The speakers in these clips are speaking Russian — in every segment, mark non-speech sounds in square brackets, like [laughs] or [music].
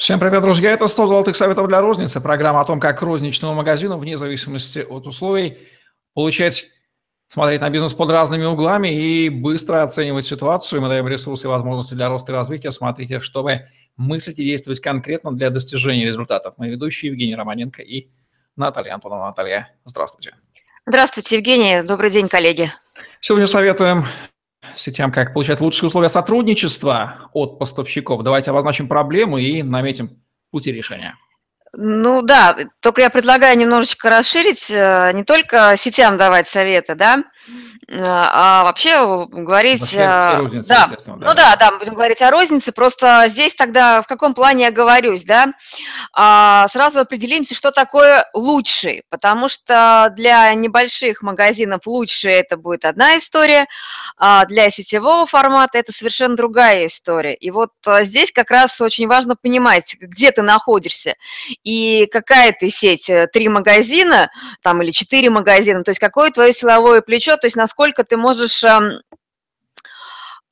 Всем привет, друзья! Это 100 золотых советов для розницы. Программа о том, как розничному магазину, вне зависимости от условий, получать, смотреть на бизнес под разными углами и быстро оценивать ситуацию. Мы даем ресурсы и возможности для роста и развития. Смотрите, чтобы мыслить и действовать конкретно для достижения результатов. Мы ведущие Евгений Романенко и Наталья Антонова. Наталья, здравствуйте. Здравствуйте, Евгений. Добрый день, коллеги. Сегодня советуем сетям, как получать лучшие условия сотрудничества от поставщиков. Давайте обозначим проблему и наметим пути решения. Ну да, только я предлагаю немножечко расширить, э, не только сетям давать советы, да, а вообще говорить... Вообще, э, розницы, да, да, ну да, да, будем говорить о рознице, просто здесь тогда в каком плане я говорюсь, да, а, сразу определимся, что такое лучший, потому что для небольших магазинов лучший это будет одна история, а для сетевого формата это совершенно другая история. И вот э, здесь как раз очень важно понимать, где ты находишься и какая ты сеть, э, три магазина там или четыре магазина, то есть какое твое силовое плечо, то есть насколько насколько ты можешь эм,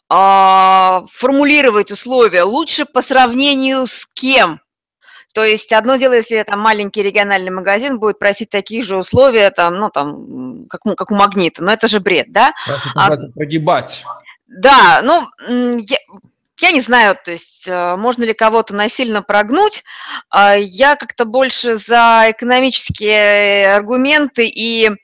а, формулировать условия лучше по сравнению с кем. То есть одно дело, если там маленький региональный магазин будет просить такие же условия, там, ну, там, как, как у магнита, но это же бред, да? Это а, прогибать. Да, ну, я, я не знаю, то есть э, можно ли кого-то насильно прогнуть. А, я как-то больше за экономические аргументы и Э,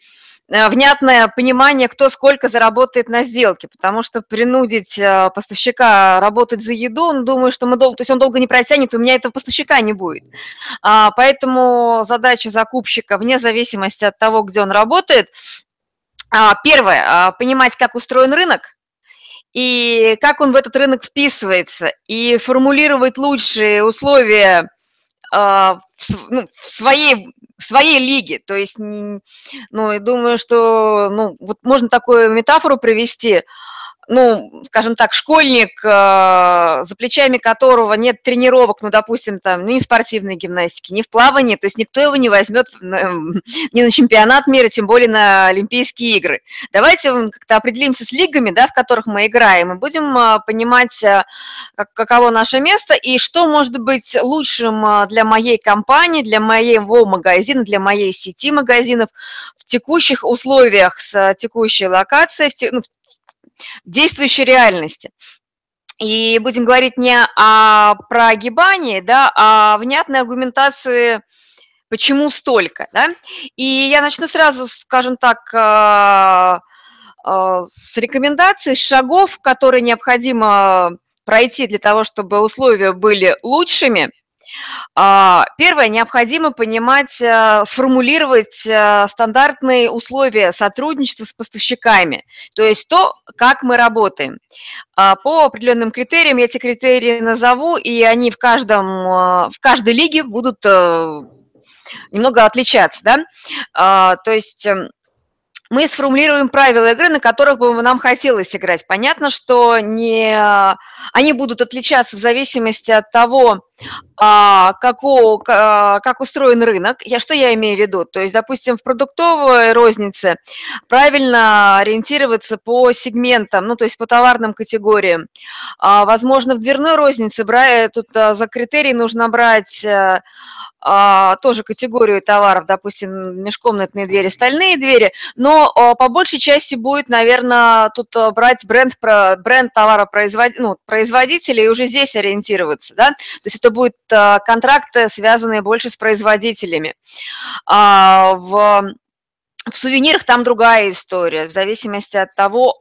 внятное понимание, кто сколько заработает на сделке, потому что принудить э, поставщика работать за еду, он думает, что мы долго, то есть он долго не протянет, у меня этого поставщика не будет. А, поэтому задача закупщика, вне зависимости от того, где он работает, а, первое, а, понимать, как устроен рынок, и как он в этот рынок вписывается, и формулировать лучшие условия в, ну, в своей своей лиге. То есть, ну, я думаю, что, ну, вот можно такую метафору привести – ну, скажем так, школьник, э, за плечами которого нет тренировок, ну, допустим, там, ни в спортивной гимнастике, ни в плавании, то есть никто его не возьмет [laughs] ни на чемпионат мира, тем более на Олимпийские игры. Давайте как-то определимся с лигами, да, в которых мы играем, и будем э, понимать, э, как, каково наше место и что может быть лучшим для моей компании, для моего магазина, для моей сети магазинов в текущих условиях с текущей локацией, в, ну, действующей реальности. И будем говорить не о прогибании, да, а внятной аргументации, почему столько. Да? И я начну сразу, скажем так, э, э, с рекомендаций, шагов, которые необходимо пройти для того, чтобы условия были лучшими – а, первое, необходимо понимать, э, сформулировать э, стандартные условия сотрудничества с поставщиками, то есть то, как мы работаем. А, по определенным критериям я эти критерии назову, и они в, каждом, э, в каждой лиге будут немного отличаться. Да? А, то есть эм, мы сформулируем правила игры, на которых бы нам хотелось играть. Понятно, что не, они будут отличаться в зависимости от того, а, какого, как устроен рынок. Я, что я имею в виду? То есть, допустим, в продуктовой рознице правильно ориентироваться по сегментам, ну, то есть по товарным категориям. А, возможно, в дверной рознице брать, тут а, за критерий нужно брать а, тоже категорию товаров, допустим, межкомнатные двери, стальные двери, но а, по большей части будет, наверное, тут а, брать бренд, бренд товара ну, производителя и уже здесь ориентироваться, да, то есть это будут контракты, связанные больше с производителями. В в сувенирах там другая история, в зависимости от того,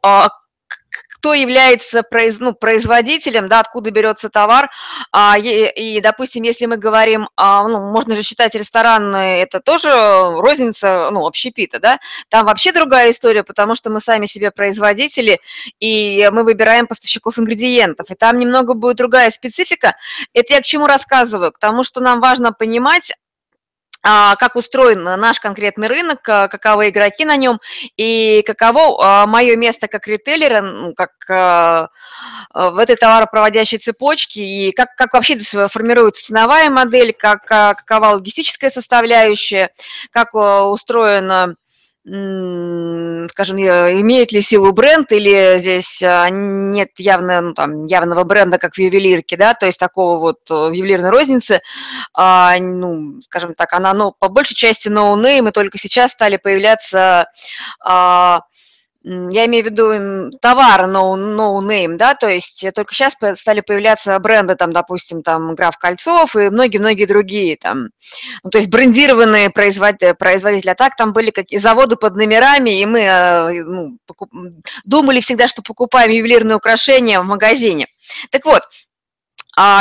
кто является произ, ну, производителем, да, откуда берется товар. А, и, и, допустим, если мы говорим, а, ну, можно же считать ресторан, это тоже розница, ну, общепита, да, там вообще другая история, потому что мы сами себе производители, и мы выбираем поставщиков ингредиентов, и там немного будет другая специфика. Это я к чему рассказываю? К тому, что нам важно понимать, как устроен наш конкретный рынок, а, каковы игроки на нем и каково а, мое место как ритейлера, ну, как в этой товаропроводящей цепочке и как, как вообще формируется ценовая модель, как, какова логистическая составляющая, как устроена скажем, имеет ли силу бренд или здесь а, нет явно, ну, там, явного бренда, как в ювелирке, да, то есть такого вот э, ювелирной розницы, а, ну, скажем так, она, ну, по большей части no name, но и только сейчас стали появляться а, я имею в виду товар no, no name, да, то есть только сейчас стали появляться бренды, там, допустим, там, Граф Кольцов и многие-многие другие, там, ну, то есть брендированные производители, производители, а так там были какие заводы под номерами, и мы э, ну, покуп... думали всегда, что покупаем ювелирные украшения в магазине. Так вот,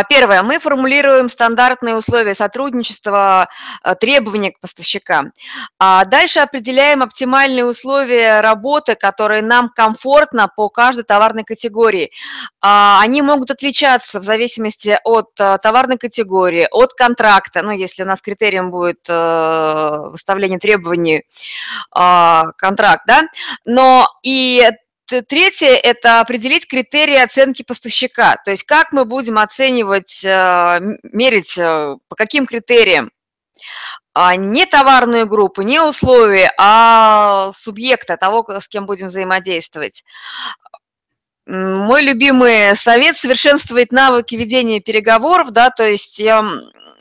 первое, мы формулируем стандартные условия сотрудничества, э, требования к поставщикам. А дальше определяем оптимальные условия работы, которые нам комфортно по каждой товарной категории. А, они могут отличаться в зависимости от э, товарной категории, от контракта, ну, если у нас критерием будет э, выставление требований контракт, да, но и Третье – это определить критерии оценки поставщика, то есть как мы будем оценивать, э, мерить, э, по каким критериям. А не товарную группу, не условия, а субъекта, того, с кем будем взаимодействовать. Мой любимый совет – совершенствовать навыки ведения переговоров, да, то есть я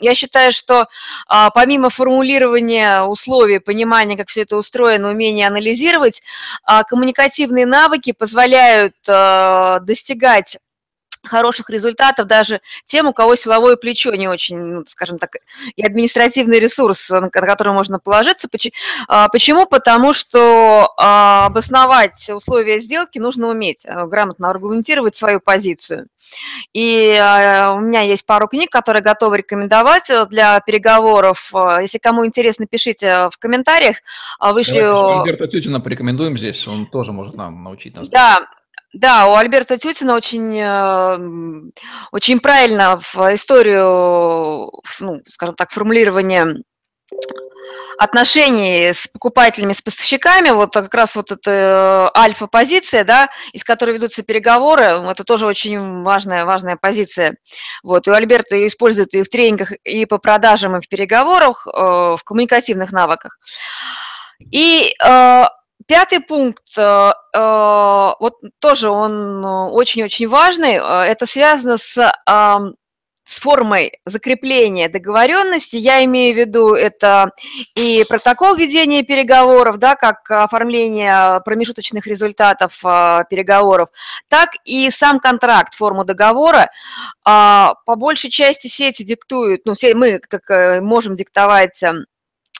я считаю, что а, помимо формулирования условий, понимания, как все это устроено, умения анализировать, а, коммуникативные навыки позволяют а, достигать хороших результатов даже тем, у кого силовое плечо не очень, ну, скажем так, и административный ресурс, на который можно положиться. А, почему? Потому что а, обосновать условия сделки нужно уметь, а, грамотно аргументировать свою позицию. И у меня есть пару книг, которые готовы рекомендовать для переговоров. Если кому интересно, пишите в комментариях. Вышли... Альберта Тютина порекомендуем здесь, он тоже может нам научить нас. Да, да, у Альберта Тютина очень, э, очень правильно в историю, ну, скажем так, формулирования отношений с покупателями, с поставщиками, вот как раз вот эта альфа-позиция, да, из которой ведутся переговоры, это тоже очень важная, важная позиция. Вот, и у Альберта используют и в тренингах, и по продажам, и в переговорах, э, в коммуникативных навыках. И э, Пятый пункт, э, э, вот тоже он э, очень-очень важный, это связано с, с формой закрепления договоренности. Я имею в виду это и протокол ведения переговоров, да, как оформление промежуточных результатов переговоров, так и сам контракт, форму договора. По большей части сети диктуют, ну, мы как можем диктовать а,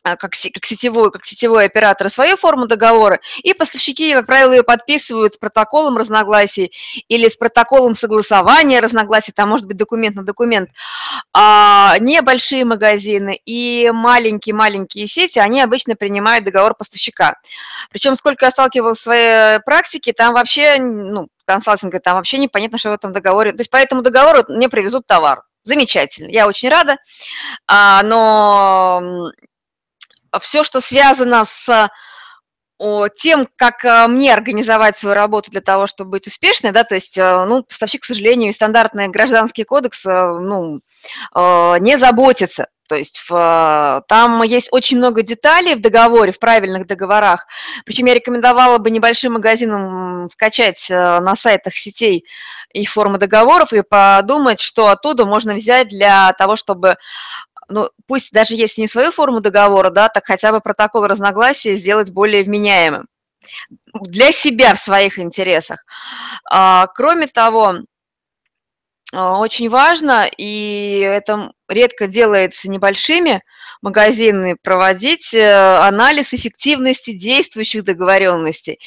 как, как, сетевой, как сетевой оператор свою форму договора, и поставщики, как правило, ее подписывают с протоколом разногласий или с протоколом согласования разногласий, там может быть документ на документ. А небольшие магазины и маленькие-маленькие сети, они обычно принимают договор поставщика. Причем, сколько я сталкивалась в своей практике, там вообще, ну, консалтинга, там вообще непонятно, что в этом договоре. То есть по этому договору мне привезут товар. Замечательно, я очень рада, а, но все, что связано с тем, как э, мне организовать свою работу для того, чтобы быть успешной, да, то есть, э, ну, поставщик, к сожалению, стандартный гражданский кодекс, э, ну, не заботится. То есть в, там есть очень много деталей в договоре, в правильных договорах. Причем я рекомендовала бы небольшим магазинам скачать на сайтах сетей их формы договоров и подумать, что оттуда можно взять для того, чтобы ну, пусть даже если не свою форму договора, да, так хотя бы протокол разногласия сделать более вменяемым для себя в своих интересах. А, кроме того, а, очень важно, и это редко делается небольшими магазины, проводить э, анализ эффективности действующих договоренностей.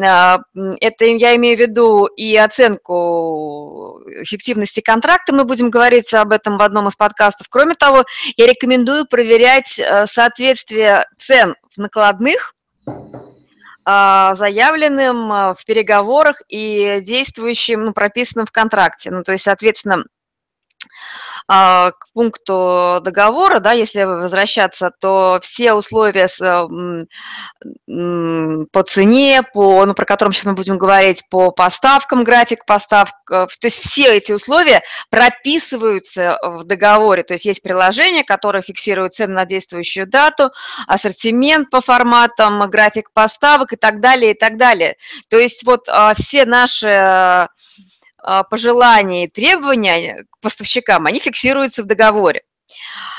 А, это я имею в виду и оценку эффективности контракта, мы будем говорить об этом в одном из подкастов. Кроме того, я рекомендую проверять э, соответствие цен в накладных а, заявленным а, в переговорах и действующим, ну, прописанным в контракте. Ну, то есть, соответственно, к пункту договора, да, если возвращаться, то все условия с, по цене, по, ну, про котором сейчас мы будем говорить, по поставкам, график поставок, то есть все эти условия прописываются в договоре, то есть есть приложение, которое фиксирует цены на действующую дату, ассортимент по форматам, график поставок и так далее, и так далее. То есть вот а, все наши а, пожелания и требования к поставщикам, они фиксируются в договоре.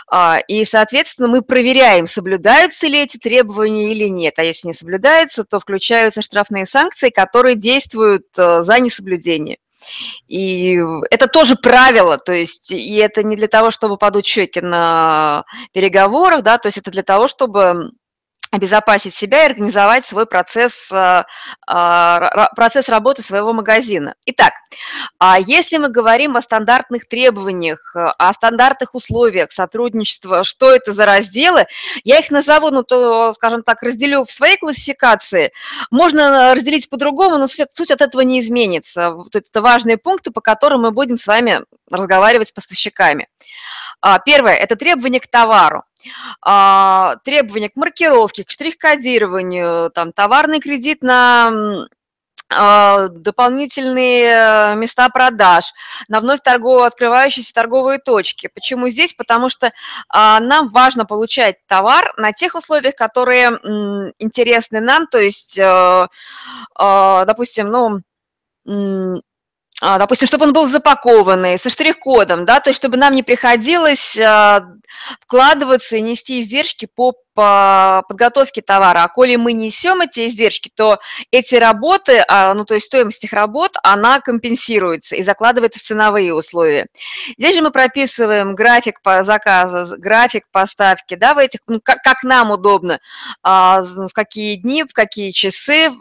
А, и, соответственно, мы проверяем, соблюдаются ли эти требования или нет. А если не соблюдаются, то включаются штрафные санкции, которые действуют э, за несоблюдение. И это тоже правило, то есть, и это не для того, чтобы подуть щеки на переговорах, да, то есть это для того, чтобы обезопасить себя и организовать свой процесс, а, а, процесс работы своего магазина. Итак, а если мы говорим о стандартных требованиях, о стандартных условиях сотрудничества, что это за разделы, я их назову, ну, то, скажем так, разделю в своей классификации. Можно разделить по-другому, но суть от этого не изменится. Вот это важные пункты, по которым мы будем с вами разговаривать с поставщиками. Первое – это требования к товару. А, требования к маркировке, к штрих-кодированию, там, товарный кредит на а, дополнительные места продаж, на вновь торгово открывающиеся торговые точки. Почему здесь? Потому что а, нам важно получать товар на тех условиях, которые интересны нам, то есть, э, допустим, ну, а, допустим, чтобы он был запакованный, со штрих-кодом, да, то есть чтобы нам не приходилось а, вкладываться и нести издержки по, по подготовке товара. А коли мы несем эти издержки, то эти работы, а, ну то есть стоимость этих работ, она компенсируется и закладывается в ценовые условия. Здесь же мы прописываем график по заказу, график поставки, да, в этих, ну, как, как нам удобно, в какие дни, в какие часы,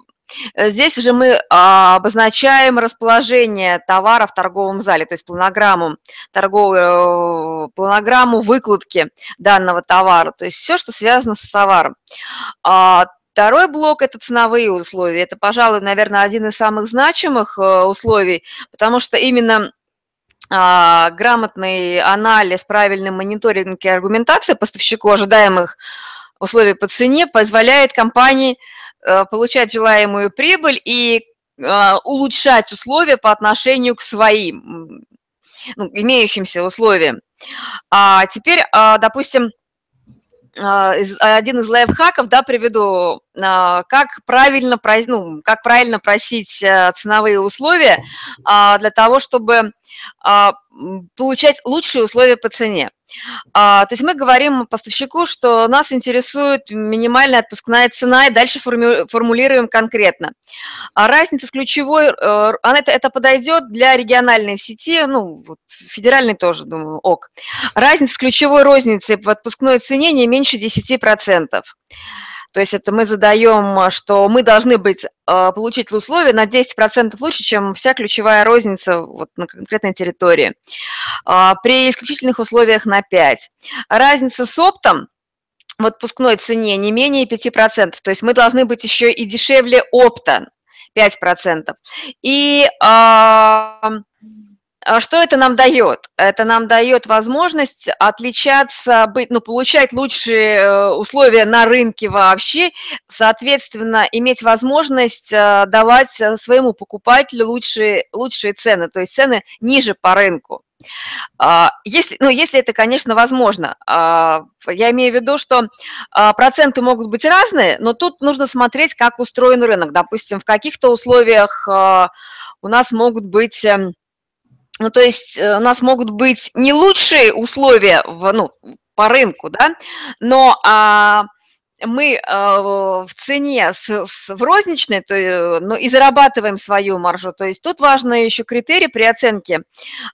здесь уже мы а, обозначаем расположение товара в торговом зале, то есть планограмму, торговую, э, планограмму выкладки данного товара, то есть все, что связано с товаром. А, второй блок – это ценовые условия. Это, пожалуй, наверное, один из самых значимых э, условий, потому что именно а, грамотный анализ, правильный мониторинг и аргументация поставщику ожидаемых условий по цене позволяет компании Э, получать желаемую прибыль и э, улучшать условия по отношению к своим ну, имеющимся условиям. А теперь, а, допустим, один из лайфхаков, да, приведу, как правильно, ну, как правильно просить э, ценовые условия для того, чтобы получать лучшие условия по цене. А, то есть мы говорим поставщику, что нас интересует минимальная отпускная цена, и дальше формулируем конкретно. А разница с ключевой, э, она, это, это подойдет для региональной сети, ну, вот, федеральной тоже, думаю, ок. Разница с ключевой розницей в отпускной цене не меньше 10%. То есть это мы задаем, что мы должны быть, а, получить условия на 10% лучше, чем вся ключевая розница вот на конкретной территории. А, при исключительных условиях на 5%. Разница с оптом в отпускной цене не менее 5%. То есть мы должны быть еще и дешевле опта 5%. И а что это нам дает? Это нам дает возможность отличаться, быть, ну, получать лучшие э, условия на рынке вообще, соответственно, иметь возможность э, давать э, своему покупателю лучшие, лучшие цены, то есть цены ниже по рынку. А, если, ну, если это, конечно, возможно. А, я имею в виду, что проценты могут быть разные, но тут нужно смотреть, как устроен рынок. Допустим, в каких-то условиях у нас могут быть эм, ну, то есть э, у нас могут быть не лучшие условия в, ну, по рынку, да, но а, мы а, в цене с, с, в розничной, то, ну, и зарабатываем свою маржу. То есть тут важно еще критерий при оценке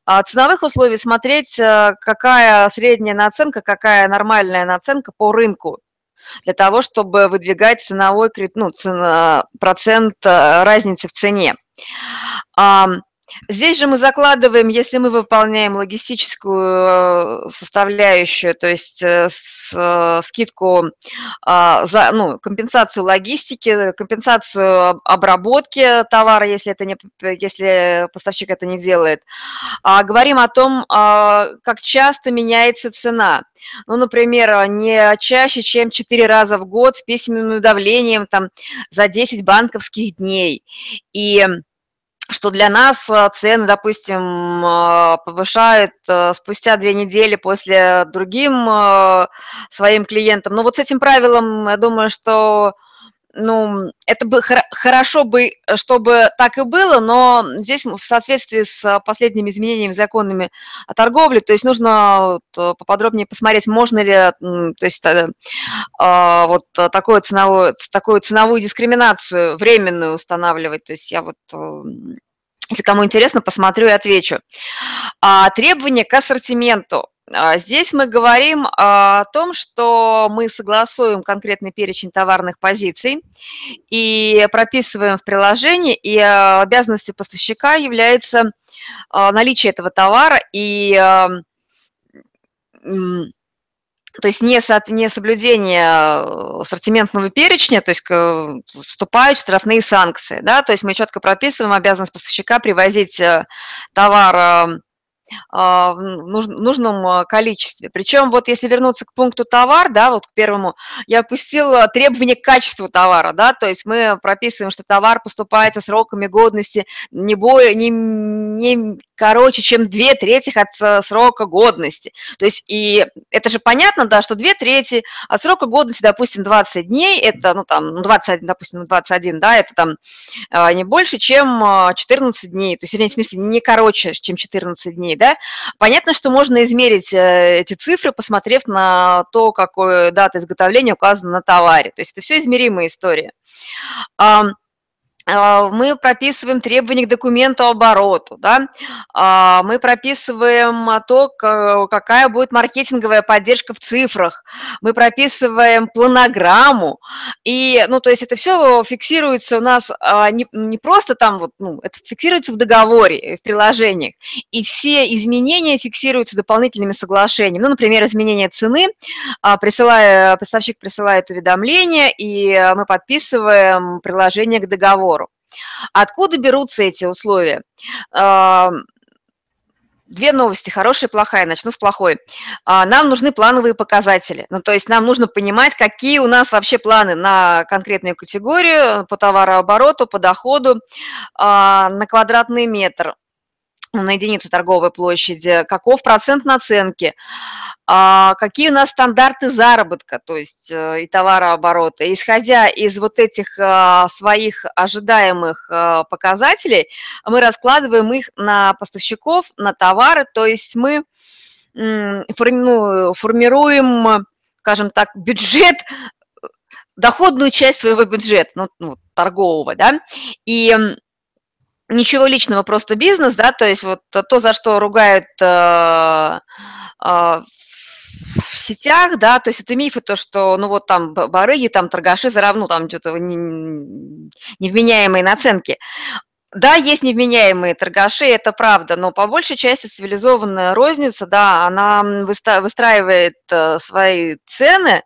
а, ценовых условий смотреть, какая средняя наценка, какая нормальная наценка по рынку для того, чтобы выдвигать ценовой ну, цена, процент разницы в цене. Здесь же мы закладываем, если мы выполняем логистическую э, составляющую, то есть э, э, скидку а, за ну, компенсацию логистики, компенсацию обработки товара, если, это не, если поставщик это не делает. А, говорим о том, а, как часто меняется цена. Ну, например, не чаще, чем 4 раза в год с письменным давлением там, за 10 банковских дней. И что для нас э, цены, допустим, э, повышают э, спустя две недели после другим своим клиентам. Но вот с этим правилом, я думаю, что ну, это бы хорошо бы, чтобы так и было, но здесь в соответствии с последними изменениями законами о торговле, то есть нужно вот поподробнее посмотреть, можно ли, то есть вот такую ценовую, такую ценовую дискриминацию временную устанавливать, то есть я вот если кому интересно, посмотрю и отвечу. А, требования к ассортименту. А, здесь мы говорим о том, что мы согласуем конкретный перечень товарных позиций и прописываем в приложении, и а, обязанностью поставщика является а, наличие этого товара и то есть не, не соблюдение э, ассортиментного перечня, то есть вступают штрафные санкции. Да? То есть мы четко прописываем обязанность поставщика привозить э, товар а, в нужном а, количестве. Причем вот если вернуться к пункту товар, да, вот к первому, я опустила требования к качеству товара, да, то есть мы прописываем, что товар поступает со сроками годности не, более, не, не короче, чем две трети от э, срока годности. То есть и это же понятно, да, что две трети от срока годности, допустим, 20 дней, это, ну, там, 21, допустим, 21, да, это там а, не больше, чем 14 дней, то есть, в смысле, не короче, чем 14 дней, да, понятно, что можно измерить э, эти цифры, посмотрев на то, какой дата изготовления указана на товаре. То есть это все измеримая история. А, мы прописываем требования к документу обороту, да? А, мы прописываем то, какая будет маркетинговая поддержка в цифрах, мы прописываем планограмму, и, ну, то есть это все фиксируется у нас а, не, не просто там вот, ну, это фиксируется в договоре, в приложениях, и все изменения фиксируются дополнительными соглашениями, ну, например, изменение цены, присылая, поставщик присылает уведомление, и мы подписываем приложение к договору. Откуда берутся эти условия? Две новости, хорошая и плохая. Начну с плохой. А, нам нужны плановые показатели. Ну, то есть нам нужно понимать, какие у нас вообще планы на конкретную категорию, по товарообороту, по доходу, а, на квадратный метр на единицу торговой площади, каков процент наценки, а, какие у нас стандарты заработка, то есть э, и товарооборота. Исходя из вот этих а, своих ожидаемых а, показателей, мы раскладываем их на поставщиков, на товары, то есть мы ну, формируем, скажем так, бюджет доходную часть своего бюджета, ну, ну торгового, да, и ничего личного, просто бизнес, да, то есть вот то, за что ругают э, э, в сетях, да, то есть это мифы, то, что, ну, вот там барыги, там торгаши заравну, там что-то невменяемые наценки. Да, есть невменяемые торгаши, это правда, но по большей части цивилизованная розница, да, она выстраивает э, свои цены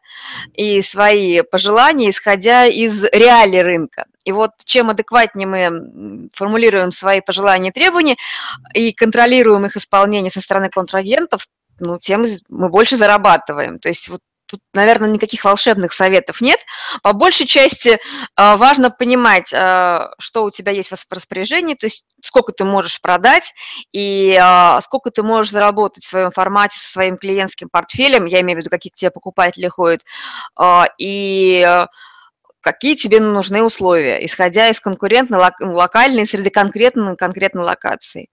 и свои пожелания, исходя из реалий рынка. И вот чем адекватнее мы формулируем свои пожелания и требования и контролируем их исполнение со стороны контрагентов, ну, тем мы больше зарабатываем. То есть вот тут, наверное, никаких волшебных советов нет. По большей части а, важно понимать, а, что у тебя есть в распоряжении, то есть сколько ты можешь продать и а, сколько ты можешь заработать в своем формате со своим клиентским портфелем, я имею в виду, какие к тебе покупатели ходят, и какие тебе нужны условия, исходя из конкурентной локальной среды конкретной конкретной локации.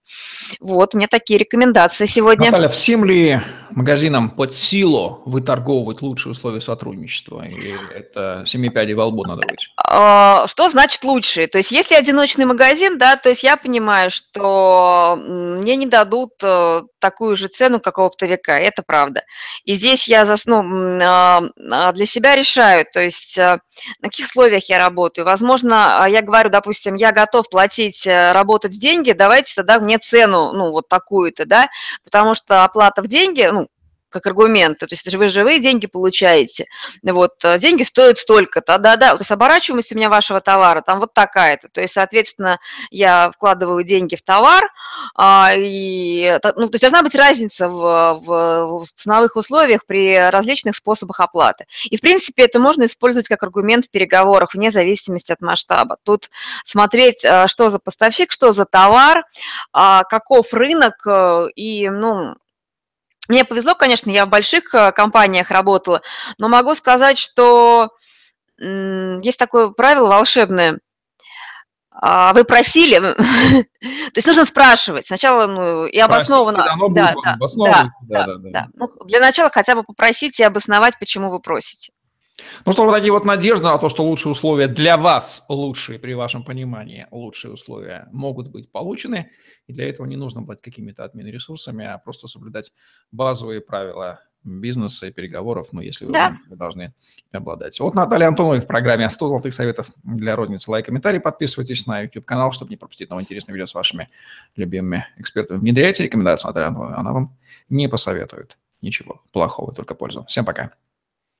Вот, у меня такие рекомендации сегодня. Наталья, всем ли магазинам под силу выторговывать лучшие условия сотрудничества? Или это семи пядей во лбу надо быть? А, что значит лучшие? То есть если одиночный магазин, да, то есть я понимаю, что мне не дадут э, такую же цену, как у оптовика, это правда. И здесь я ну, а, а, для себя решаю, то есть э, на каких условиях я работаю. Возможно, я говорю, допустим, я готов платить, э, работать в деньги, давайте тогда мне цену, ну, вот такую-то, да, потому что оплата в деньги, ну, как аргумент, то есть вы живые деньги получаете, вот, э, деньги стоят столько-то, да-да, то есть оборачиваемость у меня вашего товара там вот такая-то, то есть, соответственно, я вкладываю деньги в товар, а, и, ну, то есть должна быть разница в, в, в ценовых условиях при различных способах оплаты. И, в принципе, это можно использовать как аргумент в переговорах вне зависимости от масштаба. Тут смотреть, э, что за поставщик, что за товар, а, каков рынок, э, и, ну, мне повезло, конечно, я в больших э, компаниях работала, но могу сказать, что есть такое правило волшебное. А, вы просили, [laughs] то есть нужно спрашивать сначала ну, и обоснованно. Да, да, да, да, да, да. Ну, для начала хотя бы попросить и обосновать, почему вы просите. Ну что, вот такие вот надежды на то, что лучшие условия для вас, лучшие при вашем понимании, лучшие условия могут быть получены. И для этого не нужно быть какими-то админ-ресурсами, а просто соблюдать базовые правила бизнеса и переговоров, ну, если вы, да. вы должны обладать. Вот Наталья Антонова в программе 100 золотых советов для родницы. Лайк, комментарий, подписывайтесь на YouTube-канал, чтобы не пропустить новые интересные видео с вашими любимыми экспертами. Внедряйте рекомендации Натальи Антоновой, она вам не посоветует ничего плохого, только пользу. Всем пока.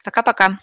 Пока-пока.